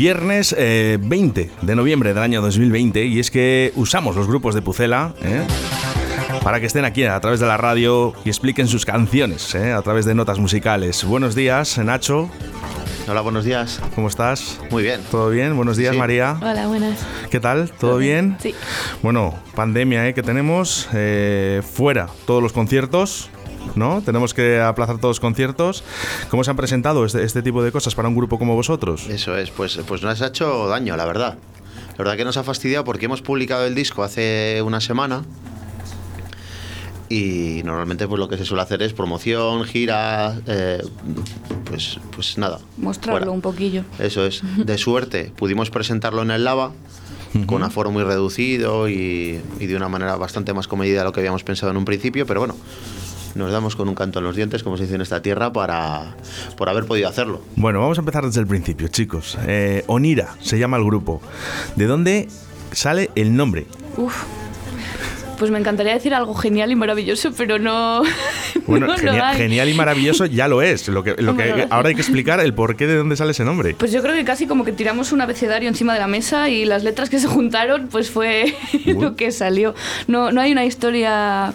Viernes 20 eh, de noviembre del año 2020 y es que usamos los grupos de Pucela ¿eh? para que estén aquí a través de la radio y expliquen sus canciones ¿eh? a través de notas musicales. Buenos días, Nacho. Hola, buenos días. ¿Cómo estás? Muy bien. ¿Todo bien? Buenos días, María. Hola, buenas. ¿Qué tal? ¿Todo, bien? Sí. Bueno, pandemia ¿eh? que tenemos. fuera todos los conciertos. ¿No? Tenemos que aplazar todos los conciertos. ¿Cómo se han presentado este, este, tipo de cosas para un grupo como vosotros? Eso es, pues, pues nos ha hecho daño, la verdad. La verdad que nos ha fastidiado porque hemos publicado el disco hace una semana y normalmente pues lo que se suele hacer es promoción, gira, eh, pues, pues nada. Mostrarlo un poquillo. Eso es. De suerte pudimos presentarlo en el Lava con aforo muy reducido y, y, de una manera bastante más comedida de lo que habíamos pensado en un principio, pero bueno, nos damos con un canto en los dientes, como se dice en esta tierra, para por haber podido hacerlo. Bueno, vamos a empezar desde el principio, chicos. Eh, Onira se llama el grupo. ¿De dónde sale el nombre? Uf. Pues me encantaría decir algo genial y maravilloso, pero no. Bueno, genial, y maravilloso ya lo es. Lo que, lo que ahora hay que explicar el porqué de dónde sale ese nombre. Pues yo creo que casi como que tiramos un abecedario encima de la mesa y las letras que se juntaron, pues fue lo que salió. No, no hay una historia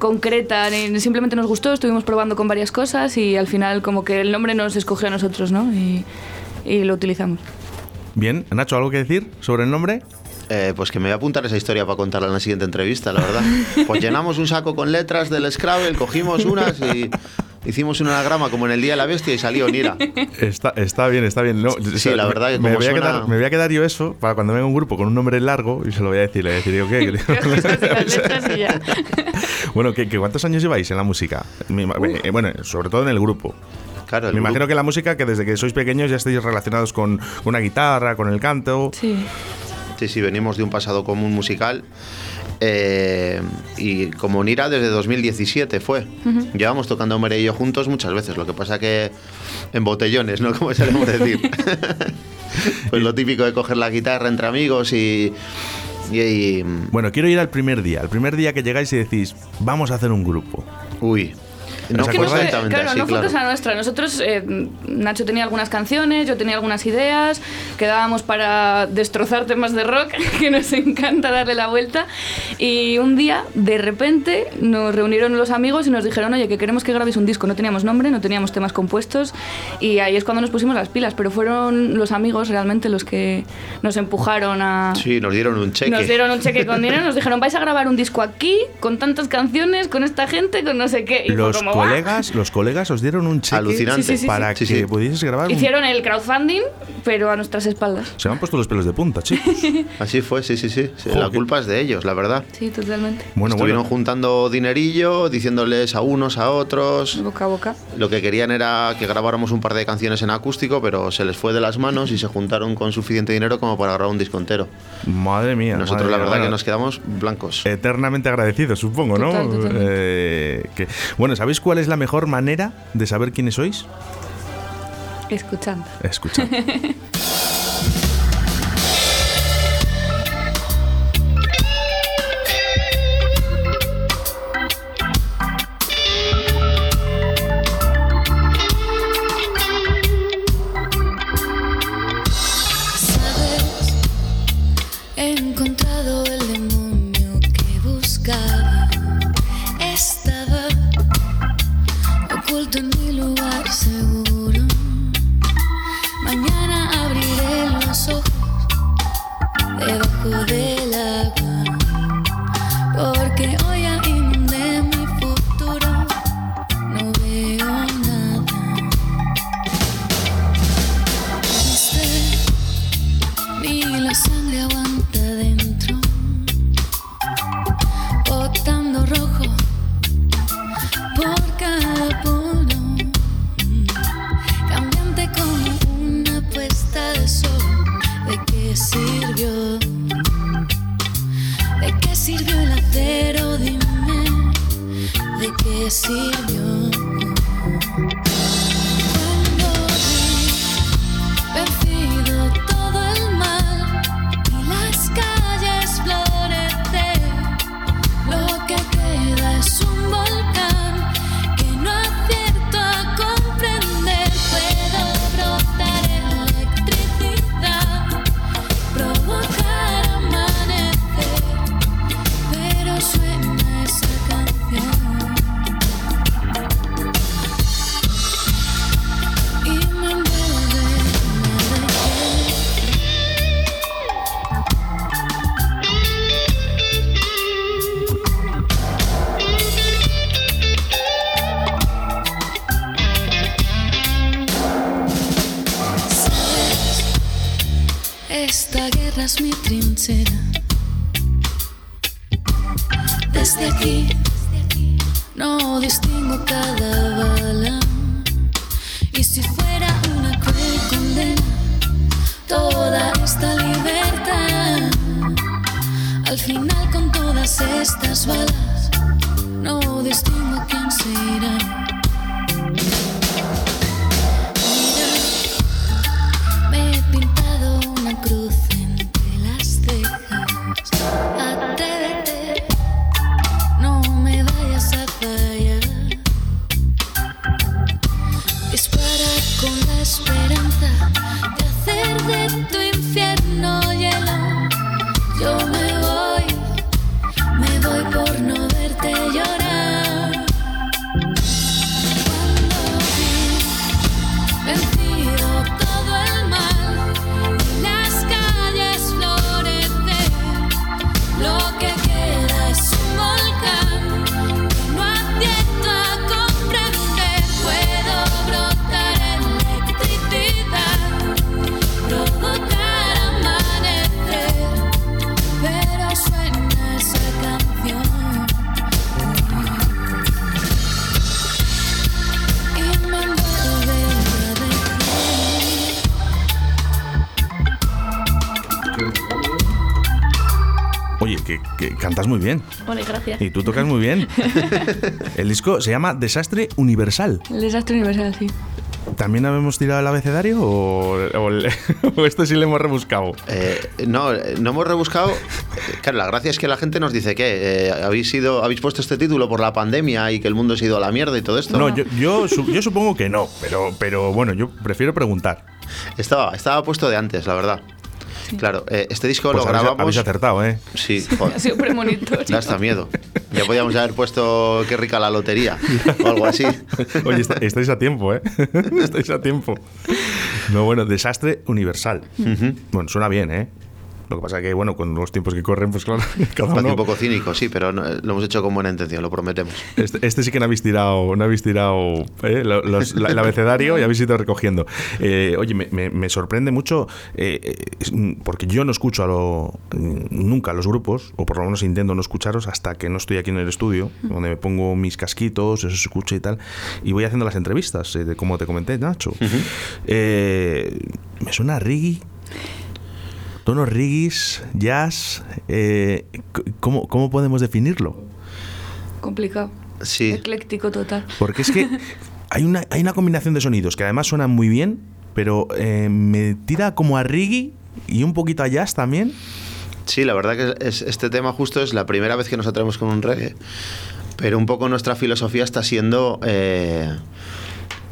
concreta, simplemente nos gustó, estuvimos probando con varias cosas y al final como que el nombre nos escogió a nosotros, ¿no? Y, lo utilizamos. Bien, Nacho, ¿algo que decir sobre el nombre? Eh, pues que me voy a apuntar esa historia para contarla en la siguiente entrevista, la verdad. Pues llenamos un saco con letras del Scrabble, cogimos unas y hicimos un anagrama como en el Día de la Bestia y salió Nira. Está, está bien, está bien. sí, la verdad que me, voy a quedar, me voy a quedar yo eso para cuando venga un grupo con un nombre largo y se lo voy a decir. Le voy a decir, ¿qué? bueno, ¿qué, ¿cuántos años lleváis en la música? Eh, bueno, sobre todo en el grupo. Claro, Me imagino que la música, que desde que sois pequeños ya estáis relacionados con una guitarra, con el canto. Sí. Sí, sí, venimos de un pasado común musical eh, y como Nira desde 2017 fue. Llevamos tocando Mere y yo juntos muchas veces, lo que pasa que en botellones, ¿no? Como solemos decir. pues lo típico de coger la guitarra entre amigos y, y, Bueno, quiero ir al primer día, al primer día que llegáis y decís, vamos a hacer un grupo. Uy, no fue, claro, no fue cosa nuestra. Nosotros, eh, Nacho tenía algunas canciones, yo tenía algunas ideas, quedábamos para destrozar temas de rock, que nos encanta darle la vuelta. Y un día, de repente, nos reunieron los amigos y nos dijeron, oye, que queremos que grabéis un disco. No teníamos nombre, no teníamos temas compuestos. Y ahí es cuando nos pusimos las pilas. Pero fueron los amigos realmente los que nos empujaron a... Sí, nos dieron un cheque. Nos dieron un cheque con dinero. Nos dijeron, vais a grabar un disco aquí, con tantas canciones, con esta gente, con no sé qué. Y los como, colegas, los colegas os dieron un cheque Alucinante. para que pudieses grabar. Hicieron el crowdfunding, pero a nuestras espaldas. Se me han puesto los pelos de punta, chicos. Así fue, sí, sí, sí. La culpa es de ellos, la verdad. Sí, totalmente. Bueno, Estuvieron juntando dinerillo, diciéndoles a unos, a otros. Boca a boca. Lo que querían era que grabáramos un par de canciones en acústico, pero se les fue de las manos y se juntaron con suficiente dinero como para grabar un disco entero. Madre mía. Nosotros la verdad que nos quedamos blancos. Eternamente agradecidos, supongo, ¿no? Eh, que, bueno, ¿sabéis cuál es la mejor manera de saber quiénes sois? Escuchando. Escuchando. lugar seguro. Mi trinchera. Desde aquí no distingo cada bala. Y si fuera una cruel condena, toda esta libertad, al final con todas estas balas, no distingo quién será. Cantas muy bien. Vale, gracias. Y tú tocas muy bien. El disco se llama Desastre Universal. El Desastre Universal, sí. ¿También habemos tirado el abecedario o, o, esto sí le hemos rebuscado? Eh, no, no hemos rebuscado. Claro, la gracia es que la gente nos dice que eh, habéis sido, habéis puesto este título por la pandemia y que el mundo se ha ido a la mierda y todo esto. No, yo, yo, yo supongo que no, pero, pero bueno, yo prefiero preguntar. Estaba, estaba puesto de antes, la verdad. Claro, eh, este disco pues lo grabamos. Habéis acertado, ¿eh? Sí, Ha sido premonitorio. Da hasta miedo. Ya podíamos haber puesto qué rica la lotería o algo así. Oye, estáis a tiempo, ¿eh? estáis a tiempo. No, bueno, desastre universal. Bueno, suena bien, ¿eh? Lo que pasa es que, bueno, con los tiempos que corren, pues claro, cada uno... un poco cínico, sí, pero lo hemos hecho con buena intención, lo prometemos. Este, este sí que no habéis tirado, no habéis tirado ¿eh? el abecedario y habéis ido recogiendo. Eh, oye, me, sorprende mucho, eh, porque yo no escucho a lo, nunca a los grupos, o por lo menos intento no escucharos hasta que no estoy aquí en el estudio, donde me pongo mis casquitos, eso se escucha y tal, y voy haciendo las entrevistas, como te comenté, Nacho. me suena a tonos rigis, jazz, eh, ¿cómo, ¿cómo, podemos definirlo? Complicado. Sí. Ecléctico total. Porque es que hay una, hay una combinación de sonidos que además suenan muy bien, pero eh, me tira como a reggae y un poquito a jazz también. Sí, la verdad que es, este tema justo es la primera vez que nos atrevemos con un reggae, pero un poco nuestra filosofía está siendo... Eh,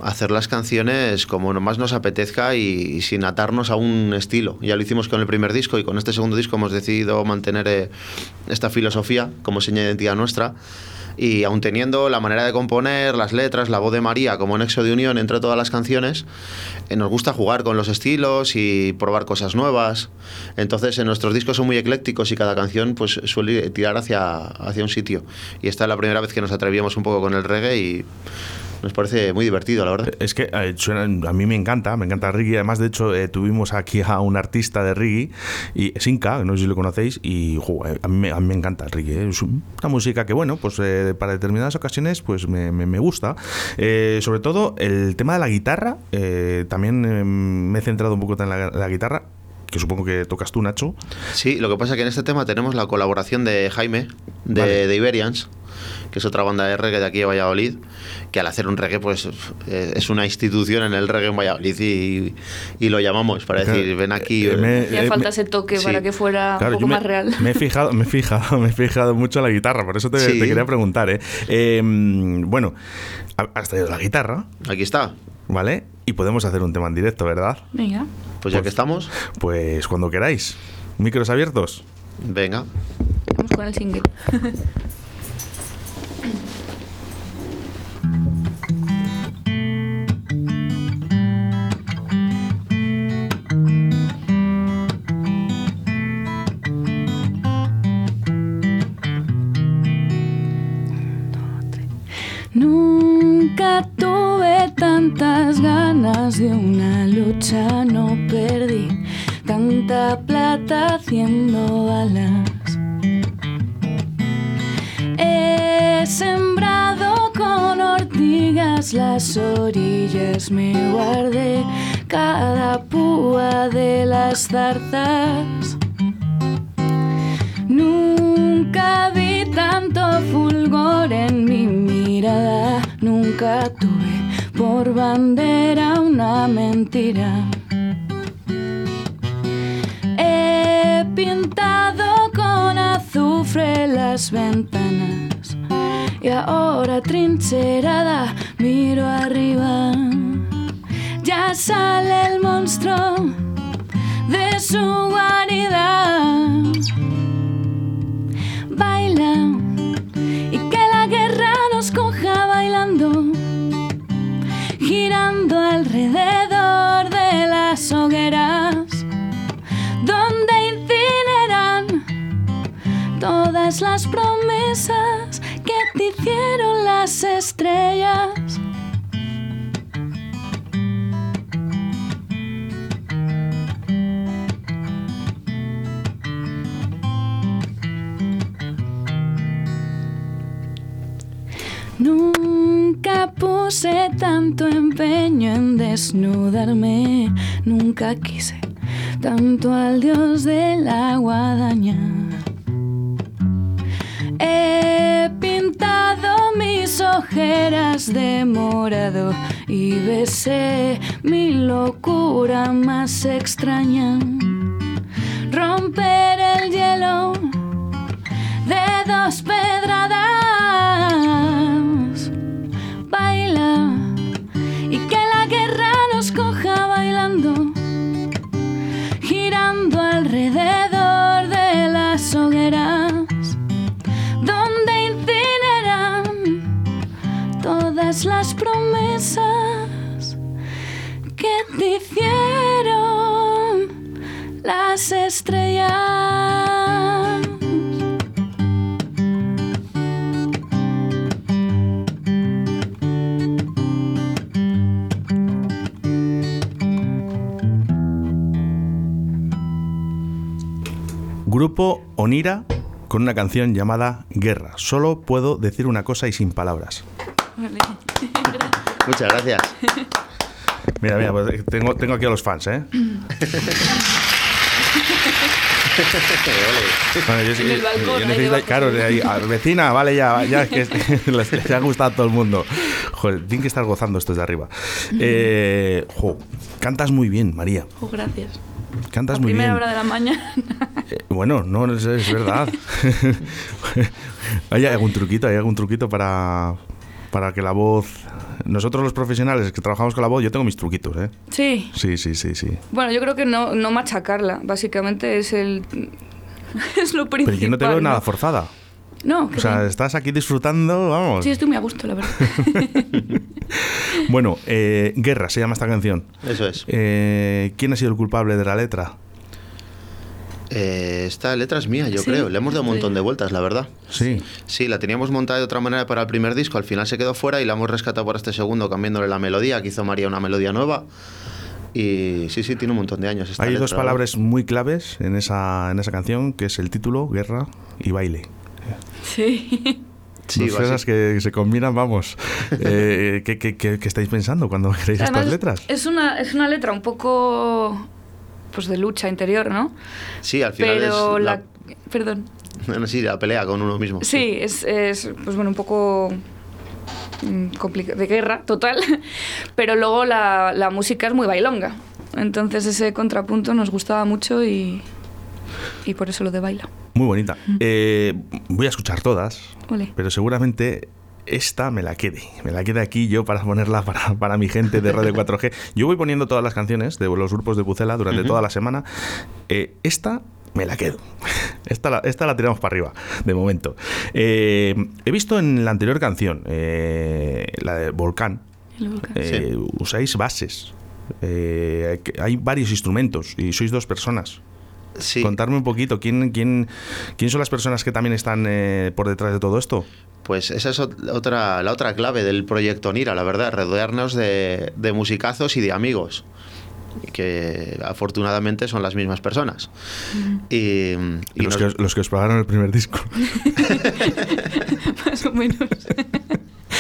hacer las canciones como más nos apetezca y, sin atarnos a un estilo. Ya lo hicimos con el primer disco y con este segundo disco hemos decidido mantener eh, esta filosofía como seña de identidad nuestra. Y aún teniendo la manera de componer, las letras, la voz de María como nexo de unión entre todas las canciones, eh, nos gusta jugar con los estilos y probar cosas nuevas. Entonces, en nuestros discos son muy eclécticos y cada canción pues suele tirar hacia, hacia un sitio. Y esta es la primera vez que nos atrevíamos un poco con el reggae nos parece muy divertido, la verdad. Es que eh, a mí me encanta, me encanta reggae. Además, de hecho, eh, tuvimos aquí a un artista de reggae, y Sinka, no sé si lo conocéis, y eh, a, mí, me encanta el reggae. Es una música que, bueno, pues para determinadas ocasiones pues me, me, gusta. sobre todo el tema de la guitarra, también me he centrado un poco en la, guitarra que supongo que tocas tú, Nacho. Sí, lo que pasa es que en este tema tenemos la colaboración de Jaime, de, de Iberians, que es otra banda de reggae de aquí de Valladolid, que al hacer un reggae pues eh, es una institución en el reggae en Valladolid y, y lo llamamos para decir, ven aquí. Eh, me, falta ese toque para que fuera un poco más real. Me he fijado, me he fijado, me he fijado mucho en la guitarra, por eso te, quería preguntar. ¿eh? Em, bueno, has traído la guitarra. Aquí está. ¿Vale? Y podemos hacer un tema en directo, ¿verdad? Venga. Pues ya que estamos. Pues cuando queráis. Micros abiertos. Venga. Vamos con el single. tantas ganas de una lucha, no perdí tanta plata haciendo balas. He sembrado con ortigas las orillas, me guardé cada púa de las zarzas. Nunca vi tanto fulgor en mi mirada, nunca por bandera una mentira. He pintado con azufre las ventanas y ahora trincherada miro arriba ya sale el monstruo de su guarida. Hogueras, donde incineran todas las promesas que te hicieron las estrellas. Puse tanto empeño en desnudarme, nunca quise tanto al dios de la guadaña. He pintado mis ojeras de morado y besé mi locura más extraña. Romper el hielo de dos pedradas alrededor de las hogueras, donde incineran todas las promesas que te hicieron las estrellas. Grupo Onira con una canción llamada Guerra. Solo puedo decir una cosa y sin palabras. Muchas gracias. Mira, mira, pues tengo, tengo aquí a los fans, ¿eh? Bueno, yo, En el balcón, yo necesito- claro, ahí, a- vecina, vale ya, ya es que les, les ha gustado a todo el mundo. Joder, tienen que estar gozando estos de arriba. Eh, jo, cantas muy bien, María. Oh, gracias. Cantas A muy primera bien. hora de la mañana. Eh, bueno, no, es, es verdad. ¿Hay algún truquito? ¿Hay algún truquito para, para que la voz... Nosotros los profesionales que trabajamos con la voz, yo tengo mis truquitos, ¿eh? Sí. Sí, sí, sí, sí. Bueno, yo creo que no, no machacarla, básicamente es el... es lo principal. Pero yo no te veo nada forzada. No, O sea, estás aquí disfrutando, vamos. Sí, estoy muy a gusto, la verdad. Bueno, eh, Guerra se llama esta canción. Eso es. Eh, ¿Quién ha sido el culpable de la letra? Eh, esta letra es mía, yo Sí, creo. Le hemos dado un montón de vueltas, la verdad. Sí. Sí, la teníamos montada de otra manera para el primer disco, al final se quedó fuera y la hemos rescatado para este segundo cambiándole la melodía, que hizo María una melodía nueva. Y sí, sí, tiene un montón de años. Esta Hay letra, dos la palabras muy claves en esa, en esa canción, que es el título, Guerra y baile. Sí. Sí, cosas que se combinan, vamos. Eh, ¿qué, qué, qué- qué estáis pensando cuando creéis Además, estas letras? Es una, es una letra un poco pues de lucha interior, ¿no? Sí, al final Pero es la... la, Perdón. bueno, sí, la pelea con uno mismo. Sí, es, es, pues bueno, un poco complicado, de guerra total, pero luego la, la música es muy bailonga. Entonces ese contrapunto nos gustaba mucho y, y por eso lo de baila. Muy bonita. Eh, voy a escuchar todas, Ole. pero seguramente esta me la quede. Me la quede aquí yo para ponerla para, para mi gente de Radio 4G. Yo voy poniendo todas las canciones de los grupos de Pucela durante toda la semana. Eh, esta me la quedo. Esta la, esta la tiramos para arriba, de momento. Eh, he visto en la anterior canción, eh, la de Volcán, El volcán. eh, usáis bases. Eh, hay varios instrumentos y sois dos personas. Sí, Contarme un poquito, ¿quién, quién, quién son las personas que también están eh, por detrás de todo esto? pues esa es ot- otra, la otra clave del proyecto Nira, la verdad, rodearnos de, de musicazos y de amigos. que afortunadamente son las mismas personas. Y, los, que, los, que, os pagaron el primer disco. Más o menos.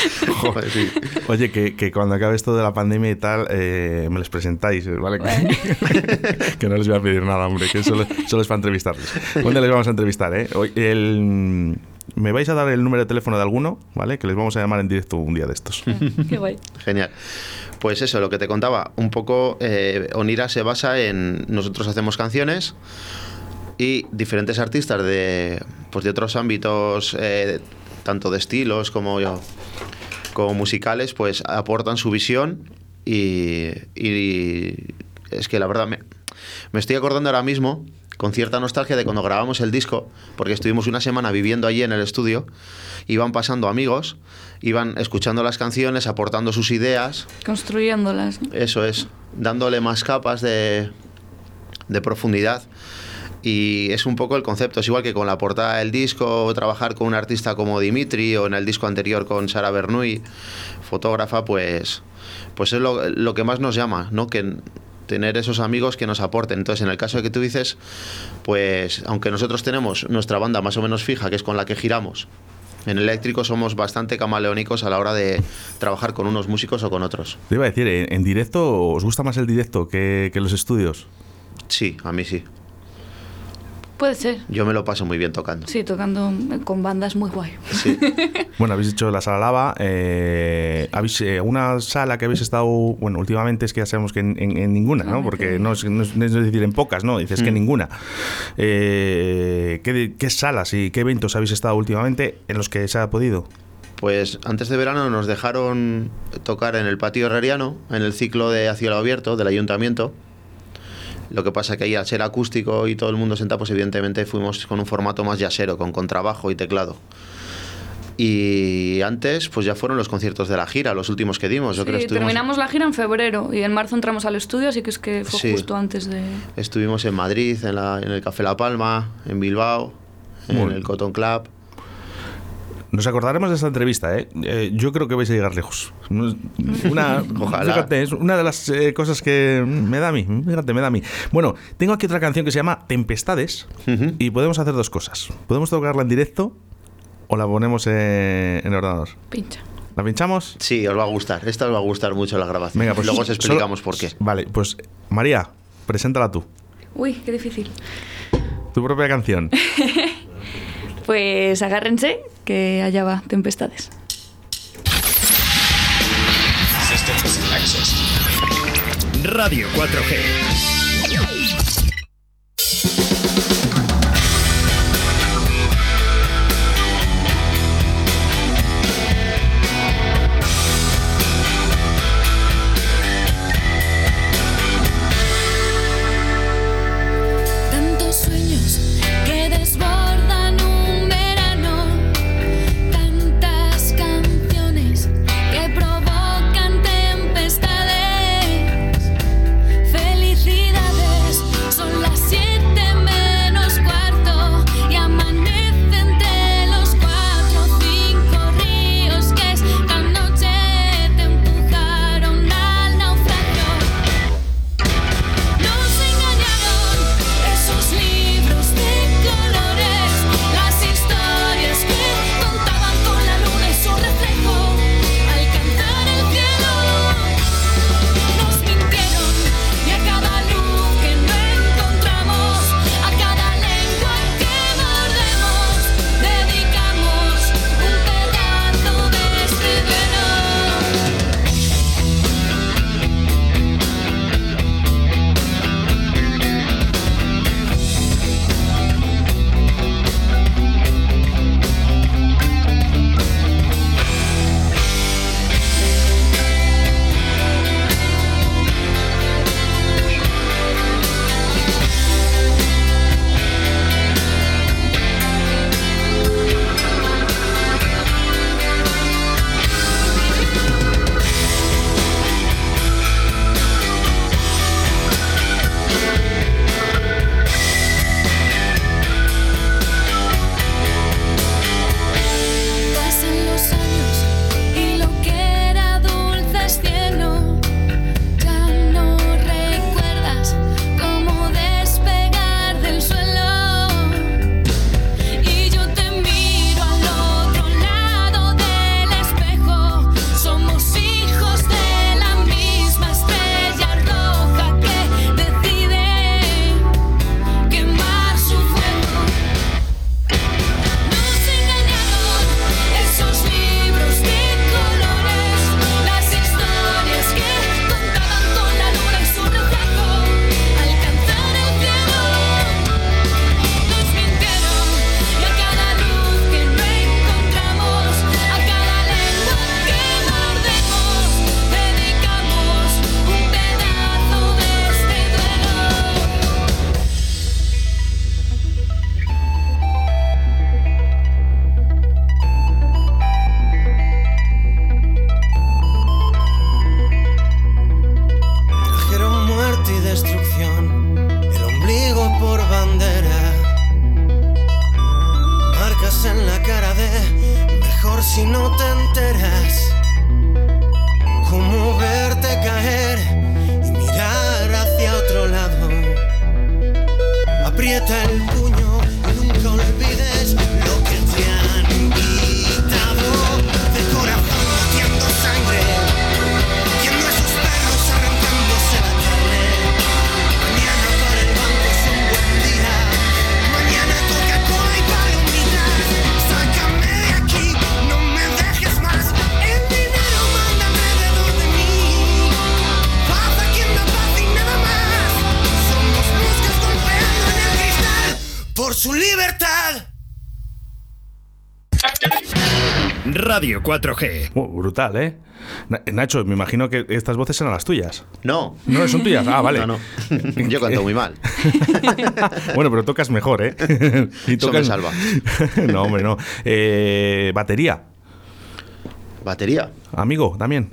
Oye, que, cuando acabe esto de la pandemia y tal, eh, me les presentáis, eh, ¿vale? que no les voy a pedir nada, hombre, que solo, solo es para entrevistarles. ¿Dónde les vamos a entrevistar, eh? Hoy, el, me vais a dar el número de teléfono de alguno, ¿vale? Que les vamos a llamar en directo un día de estos. Qué guay. Genial. Pues eso, lo que te contaba, un poco eh, Onira se basa en nosotros hacemos canciones y diferentes artistas de, pues de otros ámbitos, tanto de estilos como yo, como musicales, pues aportan su visión y, es que la verdad me, estoy acordando ahora mismo con cierta nostalgia de cuando grabamos el disco, porque estuvimos una semana viviendo allí en el estudio, iban pasando amigos, iban escuchando las canciones, aportando sus ideas. Construyéndolas. Eso es, dándole más capas de, de profundidad. Y es un poco el concepto, es igual que con la portada del disco, trabajar con un artista como Dimitri o en el disco anterior con Sara Bernouy, fotógrafa, pues, pues es lo, que más nos llama, ¿no? Que tener esos amigos que nos aporten. Entonces, en el caso de que tú dices, pues aunque nosotros tenemos nuestra banda más o menos fija, que es con la que giramos, en eléctrico somos bastante camaleónicos a la hora de trabajar con unos músicos o con otros. Te iba a decir, ¿en directo os gusta más el directo que, que los estudios? Sí, a mí sí. Puede ser. Yo me lo paso muy bien tocando. Sí, tocando con bandas muy guay. bueno, habéis dicho la sala lava. Eh, ¿Habéis eh, una sala que habéis estado, bueno, últimamente es que ya sabemos que en, ninguna, ¿no? Porque no es, decir en pocas, ¿no? Dices que mm. ninguna. Eh, ¿qué, ¿Qué salas y qué eventos habéis estado últimamente en los que se ha podido? Pues antes de verano nos dejaron tocar en el patio herreriano, en el ciclo de A Cielo Abierto del ayuntamiento. Lo que pasa que ahí al ser acústico y todo el mundo sentado, pues evidentemente fuimos con un formato más yasero, con contrabajo y teclado. Y antes, pues ya fueron los conciertos de la gira, los últimos que dimos. Yo creo terminamos la gira en febrero y en marzo entramos al estudio, así que es que fue justo antes de... Estuvimos en Madrid, en, la, en el Café La Palma, en Bilbao, en el Cotton Club. Nos acordaremos de esta entrevista, ¿eh? ¿eh? yo creo que vais a llegar lejos. Una, Fíjate, es una de las eh, cosas que me da a mí. Fíjate, me da a mí. Bueno, tengo aquí otra canción que se llama Tempestades y podemos hacer dos cosas. Podemos tocarla en directo o la ponemos en el ordenador. Pincha. ¿La pinchamos? Sí, os va a gustar. Esta os va a gustar mucho la grabación. Venga, pues Luego os explicamos por qué. Vale, pues María, preséntala tú. Uy, qué difícil. Tu propia canción. Pues agárrense, que allá va tempestades. Radio 4G. 4G. Oh, brutal, ¿eh? Na- Nacho, me imagino que estas voces eran las tuyas. No. No, son tuyas. Ah, vale. No, no. Yo canto muy mal. bueno, pero tocas mejor, ¿eh? y Eso me salva. no, hombre, no. Eh, batería. Batería. Amigo, también.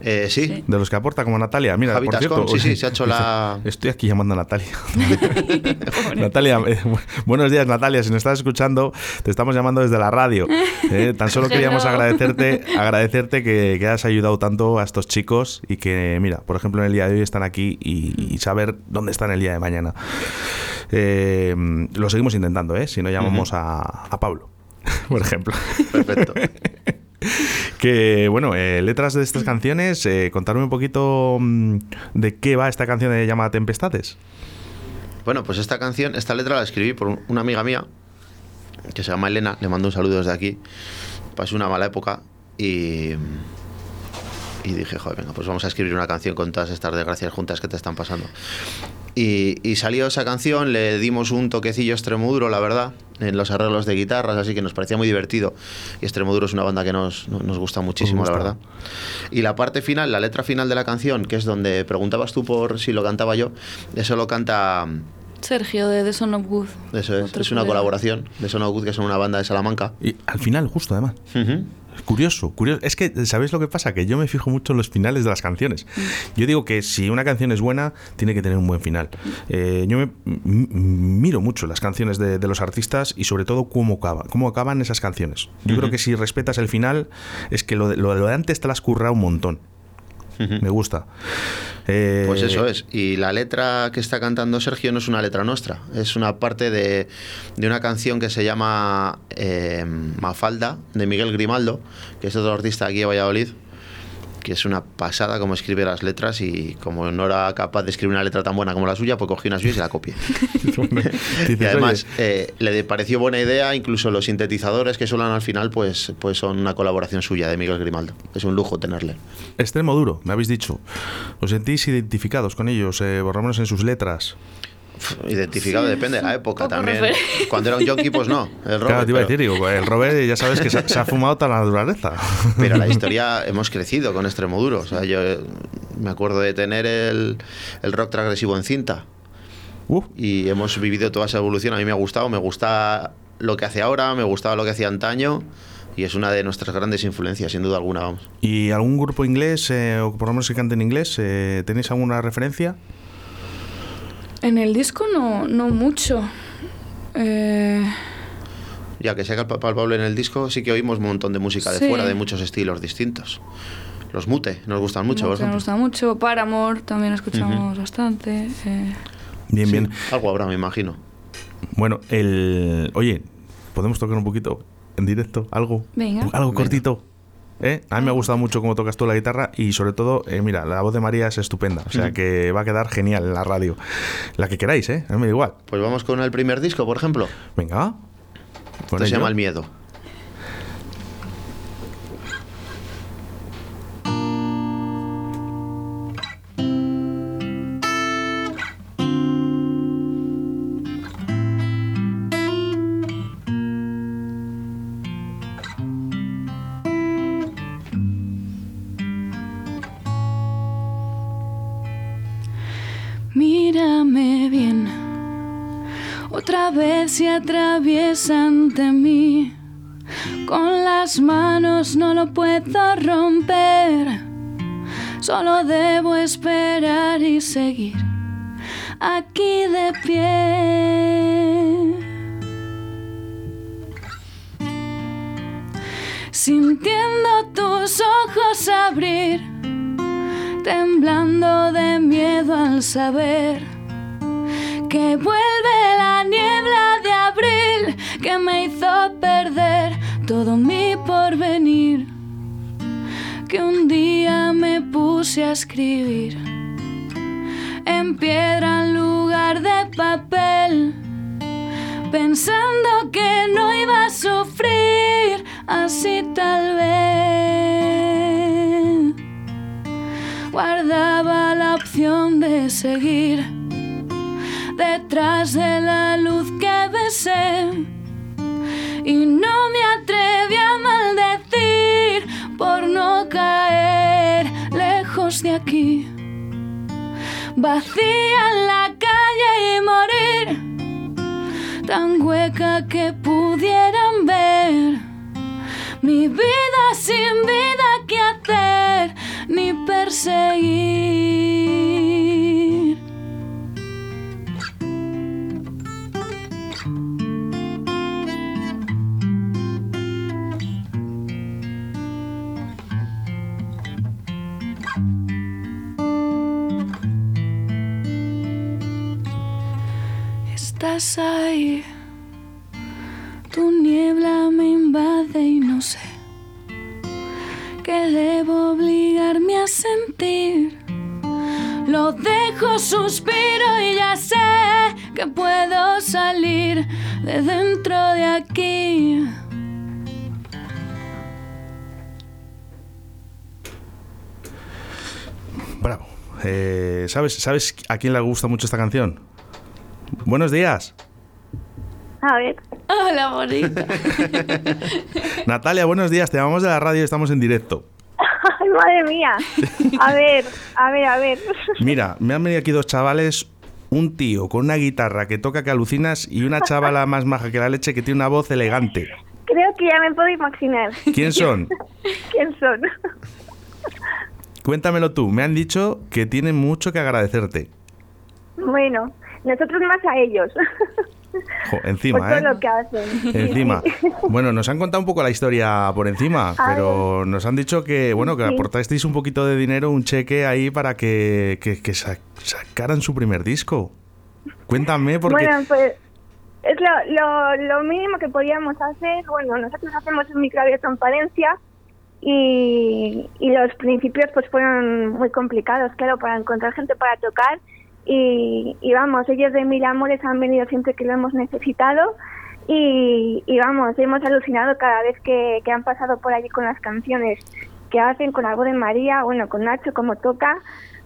Eh, sí. De los que aporta como Natalia. Mira, Javi por cierto, sí, sí, se ha hecho la- Estoy aquí llamando a Natalia. Natalia, eh, bu- buenos días, Natalia. Si nos estás escuchando, te estamos llamando desde la radio. Eh, tan solo queríamos agradecerte, agradecerte que, que has ayudado tanto a estos chicos y que, mira, por ejemplo, en el día de hoy están aquí y, y saber dónde están el día de mañana. Eh, lo seguimos intentando, ¿eh? Si no llamamos a, a Pablo, por ejemplo. Perfecto. Que bueno, eh, letras de estas canciones, eh, contarme un poquito mm, de qué va esta canción de llamada Tempestades. Bueno, pues esta canción, esta letra la escribí por un- una amiga mía que se llama Elena, le mando un saludo desde aquí. Pasé una mala época y, y dije, joder, venga, pues vamos a escribir una canción con todas estas desgracias juntas que te están pasando. Y, y salió esa canción, le dimos un toquecillo extremoduro, la verdad, en los arreglos de guitarras, así que nos parecía muy divertido. Y Extremoduro es una banda que nos, no- nos gusta muchísimo, gusta. la verdad. Y la parte final, la letra final de la canción, que es donde preguntabas tú por si lo cantaba yo, eso lo canta Sergio de The Son of Good. eso es, Otro es una colaboración de Sono Good, que son una banda de Salamanca. Y al final, justo además. Ujú. Curioso, curioso. Es que, ¿sabéis lo que pasa? Que yo me fijo mucho en los finales de las canciones. Yo digo que si una canción es buena, tiene que tener un buen final. Eh, yo me, miro mucho las canciones de, de los artistas y sobre todo cómo acaban, cómo acaban esas canciones. Yo creo que si respetas el final, es que lo de, lo de- lo de antes te lo has currado un montón. Me gusta. Eh, Pues eso es. Y la letra que está cantando Sergio no es una letra nuestra, es una parte de, de una canción que se llama eh, Mafalda, de Miguel Grimaldo, que es otro artista aquí de Valladolid, que es una pasada como escribe las letras y como no era capaz de escribir una letra tan buena como la suya, pues cogí una suya y se la copié. y además "Oye, eh, le pareció buena idea, incluso los sintetizadores que suenan al final, pues, pues son una colaboración suya de Miguel Grimaldo. Es un lujo tenerle. extremo duro, me habéis dicho. ¿Os sentís identificados con ellos, eh, por lo menos en sus letras? Identificado Sí, depende de la época también. Cuando era un junkie, pues no. El Robert, claro, te iba a pero- decir, digo, el Robert ya sabes que se, se ha fumado toda la naturaleza. Pero la historia hemos crecido con extremo duro. O sea, yo eh, me acuerdo de tener el, el rock transgresivo en cinta Uf, y hemos vivido toda esa evolución. A mí me ha gustado, me gusta lo que hace ahora, me gustaba lo que hacía antaño y es una de nuestras grandes influencias, sin duda alguna, vamos. ¿Y algún grupo inglés, eh, o por lo menos que cante en inglés, eh, tenéis alguna referencia? En el disco no, no mucho. Eh, Ya que sea palpable en el disco, sí que oímos un montón de música de Sí. fuera, de muchos estilos distintos. Los mute nos gustan mucho, por nos gusta mucho. Paramore también escuchamos bastante. eh. Bien, Sí, bien. Algo habrá, me imagino. Bueno, el. Oye, ¿podemos tocar un poquito en directo? ¿Algo? Venga. Algo Venga. cortito. ¿Eh? A mí me ha gustado mucho cómo tocas tú la guitarra y sobre todo, eh, mira, la voz de María es estupenda. O sea que va a quedar genial en la radio. La que queráis, ¿eh? A mí me da igual. Pues vamos con el primer disco, por ejemplo. Venga. Esto se llama El Miedo. Ante mí. Con las manos no lo puedo romper, solo debo esperar y seguir aquí de pie. sintiendo tus ojos abrir, temblando de miedo al saber que vuelve que me hizo perder todo mi porvenir, que un día me puse a escribir en piedra en lugar de papel pensando que no iba a sufrir así tal vez. Guardaba la opción de seguir detrás de la luz que besé y no me atreví a maldecir por no caer lejos de aquí. Vacía en la calle y morir tan hueca que pudieran ver mi vida sin vida que hacer ni perseguir. Estás tu niebla me invade y no sé que debo obligarme a sentir. Lo dejo, suspiro y ya sé que puedo salir de dentro de aquí. Bravo. Eh, ¿sabes, ¿Sabes a quién le gusta mucho esta canción? Buenos días. A ver. Hola, bonita. Natalia, buenos días. Te llamamos de la radio y estamos en directo. Ay, madre mía. A ver, a ver, a ver. Mira, me han venido aquí dos chavales, un tío con una guitarra que toca que alucinas y una chavala más maja que la leche que tiene una voz elegante. Creo que ya me puedo imaginar. ¿Quién son? ¿Quién son? Cuéntamelo tú. Me han dicho que tienen mucho que agradecerte. Bueno, nosotros más a ellos. Jo, Por encima, todo ¿eh? lo que hacen. Encima. Bueno, nos han contado un poco la historia por encima, pero nos han dicho que, bueno, que Sí. aportasteis un poquito de dinero, un cheque ahí para que, que, que sa- sacaran su primer disco. Cuéntame, porque... Bueno, pues es lo, lo, lo mínimo que podíamos hacer. Bueno, nosotros hacemos un microabierto en Palencia y, y los principios pues fueron muy complicados, claro, para encontrar gente para tocar. Y, y vamos, ellos de Mil Amores han venido siempre que lo hemos necesitado. Y, y vamos, hemos alucinado cada vez que, que han pasado por allí con las canciones que hacen, con voz de María, bueno, con Nacho como toca.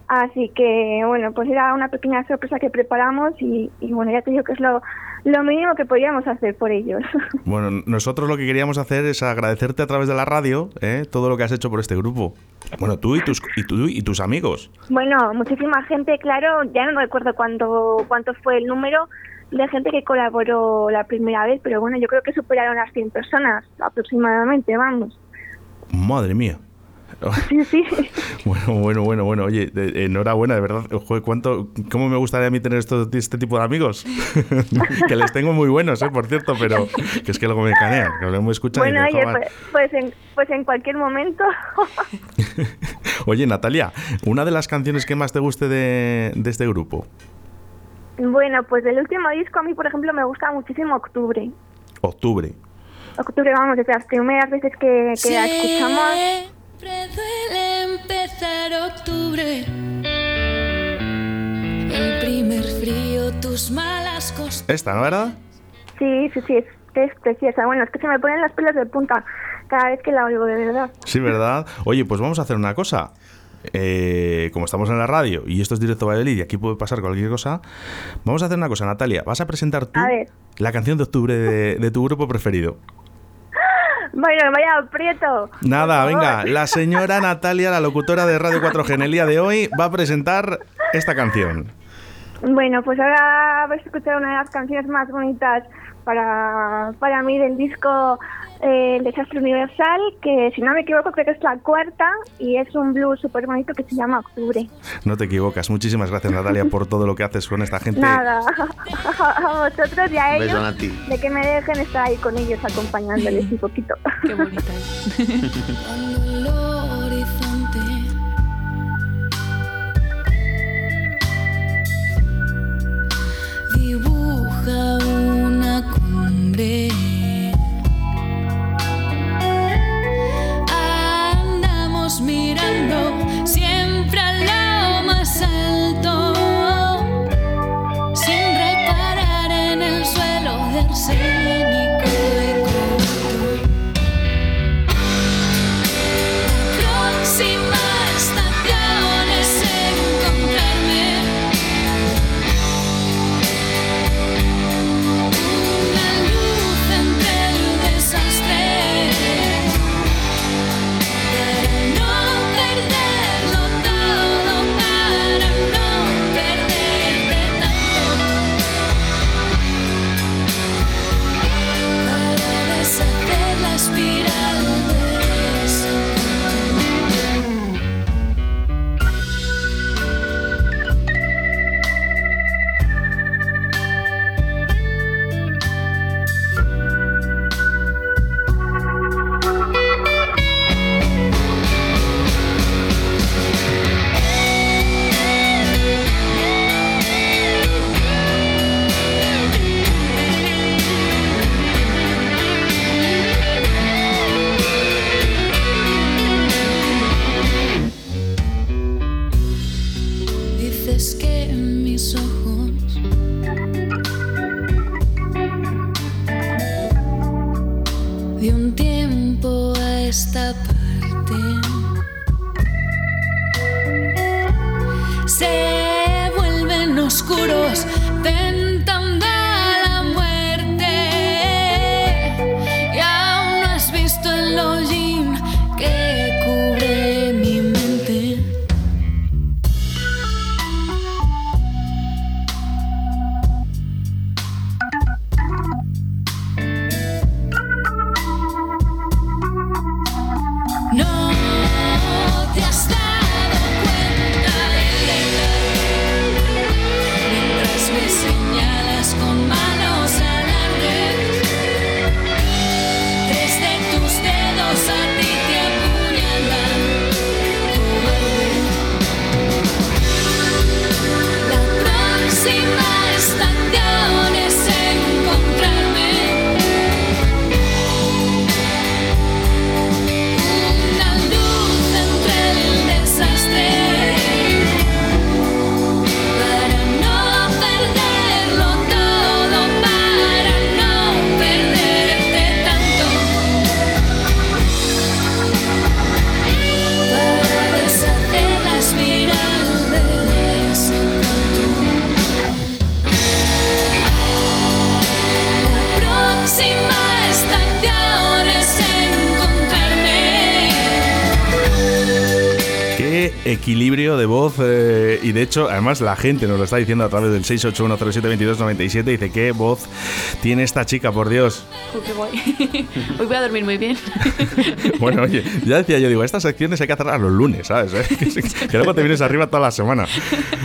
Así que, bueno, pues era una pequeña sorpresa que preparamos y, y bueno, ya te digo que es lo, lo mínimo que podíamos hacer por ellos. Bueno, nosotros lo que queríamos hacer es agradecerte a través de la radio ¿eh? todo lo que has hecho por este grupo. Bueno, tú y tus, y tú y tus amigos. bueno, muchísima gente, claro, ya no recuerdo cuánto, cuánto fue el número de gente que colaboró la primera vez, pero bueno, yo creo que superaron las 100 personas aproximadamente, vamos. Madre mía. Sí, sí. Bueno, bueno, bueno, bueno. Oye, de- enhorabuena, de verdad. Joder, ¿cuánto, ¿Cómo me gustaría a mí tener esto- este tipo de amigos? que les tengo muy buenos, ¿eh? Por cierto, pero que es que luego me canean, que luego me escuchan y Bueno, me oye, pues, pues, en, pues en cualquier momento. Oye, Natalia, una de las canciones que más te guste de, de este grupo. bueno, pues del último disco a mí, por ejemplo, me gusta muchísimo Octubre. Octubre. Octubre, vamos, desde las primeras veces que, que la escuchamos. Siempre duele empezar octubre. El primer frío, tus malas costumbres. Esta, ¿no, verdad? Sí, sí, sí, es, es preciosa. Bueno, es que se me ponen los pelos de punta cada vez que la oigo, de verdad. Sí, ¿verdad? Oye, pues vamos a hacer una cosa. Eh, como estamos en la radio y esto es directo Valladolid y aquí puede pasar cualquier cosa, vamos a hacer una cosa, Natalia. Vas a presentar tú A la canción de octubre de, de tu grupo preferido. Bueno, vaya aprieto. Nada, venga, la señora Natalia, la locutora de Radio 4G en el día de hoy, va a presentar esta canción. Bueno, pues ahora vais a escuchar una de las canciones más bonitas para, para mí del disco eh, El Desastre Universal, que si no me equivoco creo que es la cuarta y es un blues súper bonito que se llama Octubre. No te equivocas. Muchísimas gracias Natalia por todo lo que haces con esta gente. Nada, a vosotros y a ellos de que me dejen estar ahí con ellos acompañándoles un poquito. Qué bonita. dibuja una cumbre. Del ser. Y de hecho, además la gente nos lo está diciendo a través del 681072297, dice qué voz tiene esta chica, por Dios. qué guay. Hoy voy a dormir muy bien. bueno, oye, ya decía yo, digo, estas secciones hay que hacerlas los lunes, ¿sabes? que luego te vienes arriba toda la semana.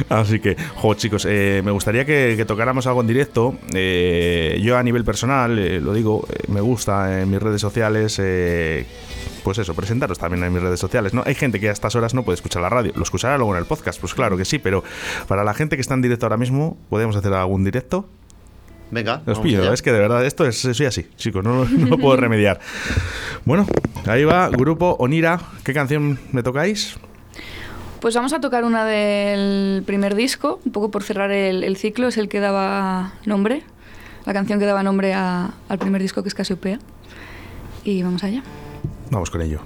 Así que, jo, chicos, eh, me gustaría que, tocáramos algo en directo. Eh, yo a nivel personal, lo digo, me gusta en mis redes sociales pues eso, presentaros también en mis redes sociales. ¿no? Hay gente que a estas horas no puede escuchar la radio. Lo escuchará luego en el podcast, pues claro que sí, pero para la gente que está en directo ahora mismo, ¿podemos hacer algún directo? Venga. Os pido, es que de verdad esto es soy así, chicos, no, no puedo remediar. Bueno, ahí va, grupo Onira. ¿Qué canción me tocáis? Pues vamos a tocar una del primer disco, un poco por cerrar el, ciclo, es el que daba nombre, la canción que daba nombre al primer disco que es Casiopea. Y vamos allá. Vamos con ello.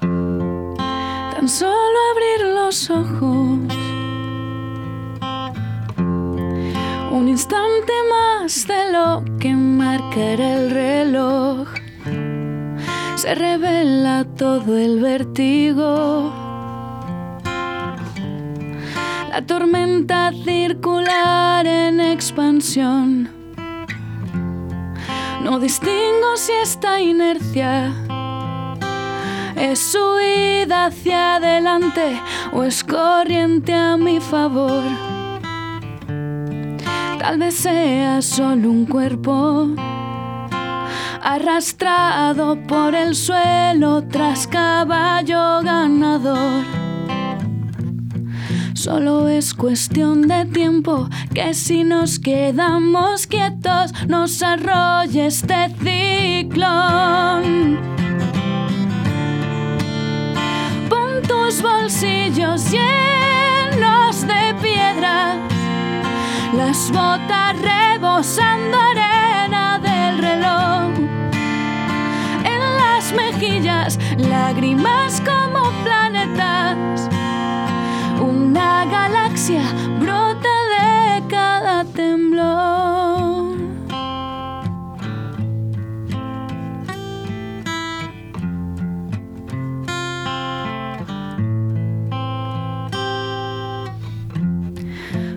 Tan solo abrir los ojos. Un instante más de lo que marcará el reloj. Se revela todo el vértigo. La tormenta circular en expansión No distingo si esta inercia es huida hacia adelante o es corriente a mi favor. Tal vez sea solo un cuerpo arrastrado por el suelo tras caballo ganador. Solo es cuestión de tiempo que si nos quedamos quietos nos arrolle este ciclón. Pon tus bolsillos llenos de piedras, las botas rebosando arena del reloj. En las mejillas, lágrimas como brota de cada temblor.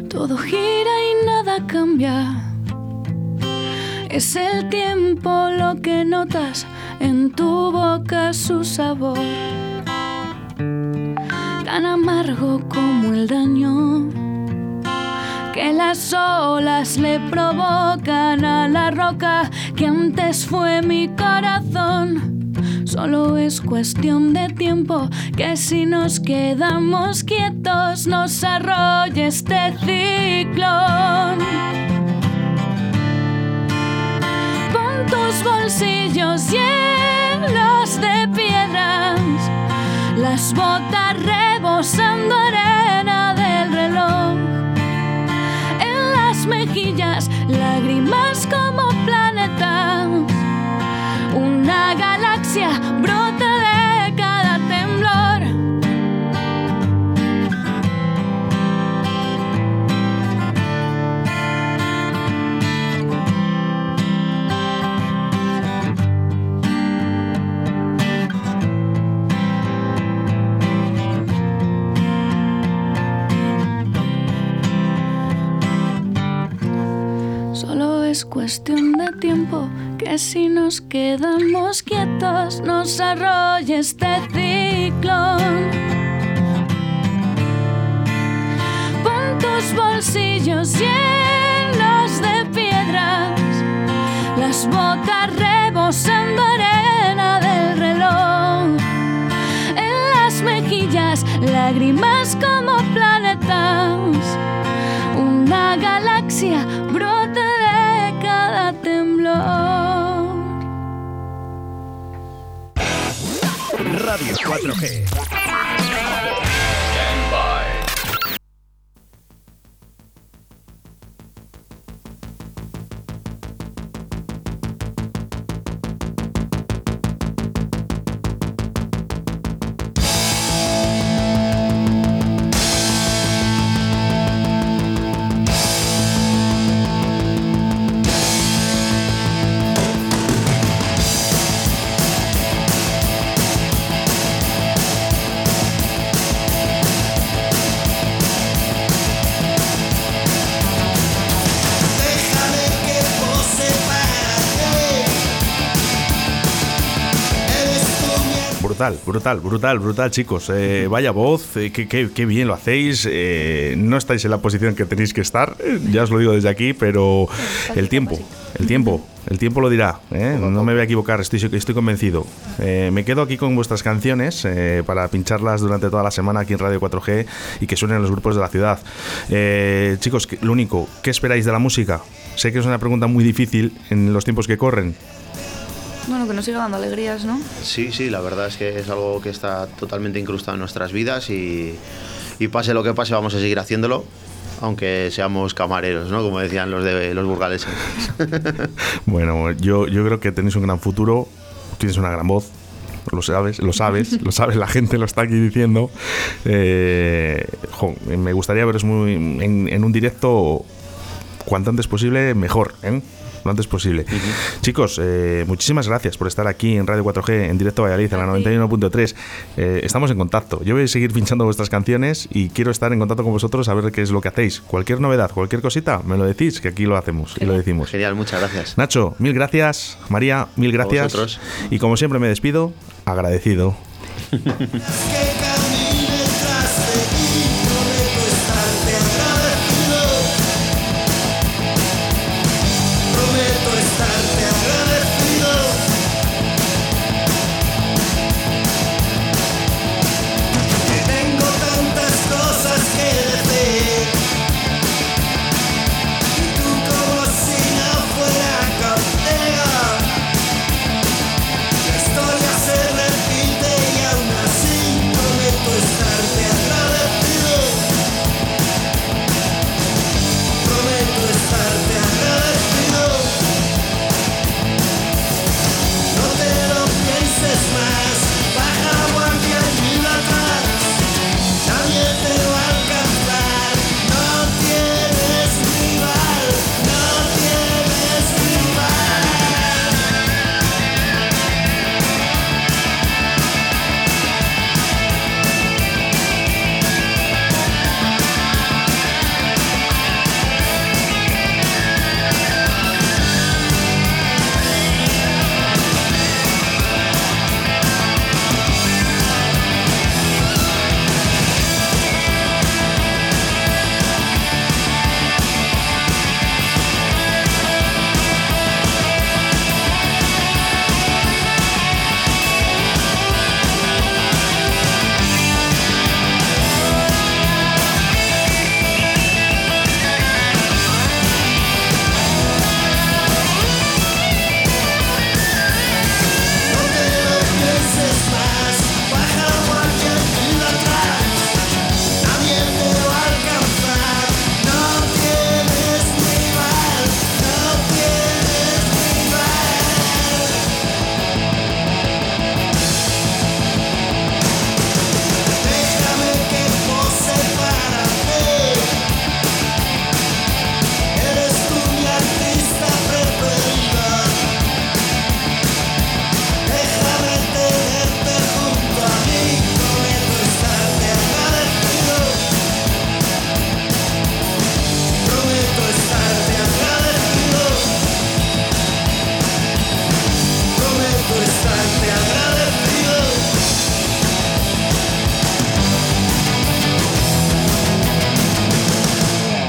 Todo gira y nada cambia. Es el tiempo lo que notas en tu boca su sabor tan amargo como el daño que las olas le provocan a la roca que antes fue mi corazón. Solo es cuestión de tiempo que si nos quedamos quietos nos arrolle este ciclón. Pon tus bolsillos llenos de piedras, las botas rebosando arena del reloj. En las mejillas, cuestión de tiempo que si nos quedamos quietos nos arrolle este ciclón. Pon tus bolsillos llenos de piedras, las botas rebosando arena del reloj. En las mejillas, lágrimas como planetas. Una galaxia 4G. Brutal, brutal, brutal, brutal, chicos. Eh, vaya voz, eh, qué, qué- qué bien lo hacéis. Eh, no estáis en la posición que tenéis que estar, ya os lo digo desde aquí, pero el tiempo, el tiempo, el tiempo lo dirá. No me voy a equivocar, estoy, estoy convencido. Me quedo aquí con vuestras canciones para pincharlas durante toda la semana aquí en Radio 4G y que suenen en los grupos de la ciudad. Chicos, lo único, ¿qué esperáis de la música? Sé que es una pregunta muy difícil en los tiempos que corren. Bueno, que nos siga dando alegrías, ¿no? Sí, sí, la verdad es que es algo que está totalmente incrustado en nuestras vidas y, y pase lo que pase vamos a seguir haciéndolo, aunque seamos camareros, ¿no? Como decían los de los burgaleses. Bueno, yo, yo creo que tenéis un gran futuro, tienes una gran voz, lo sabes, lo sabes, lo sabes, la gente lo está aquí diciendo. Eh, jo, me gustaría veros muy, en, en un directo cuanto antes posible, mejor, ¿eh? Lo antes posible. Chicos, eh, muchísimas gracias por estar aquí en Radio 4G, en directo Valladolid, en la 91.3. Eh, estamos en contacto. Yo voy a seguir pinchando vuestras canciones y quiero estar en contacto con vosotros a ver qué es lo que hacéis. Cualquier novedad, cualquier cosita, me lo decís, que aquí lo hacemos y lo decimos. Genial, muchas gracias. Nacho, mil gracias. María, mil gracias. Y como siempre me despido, agradecido.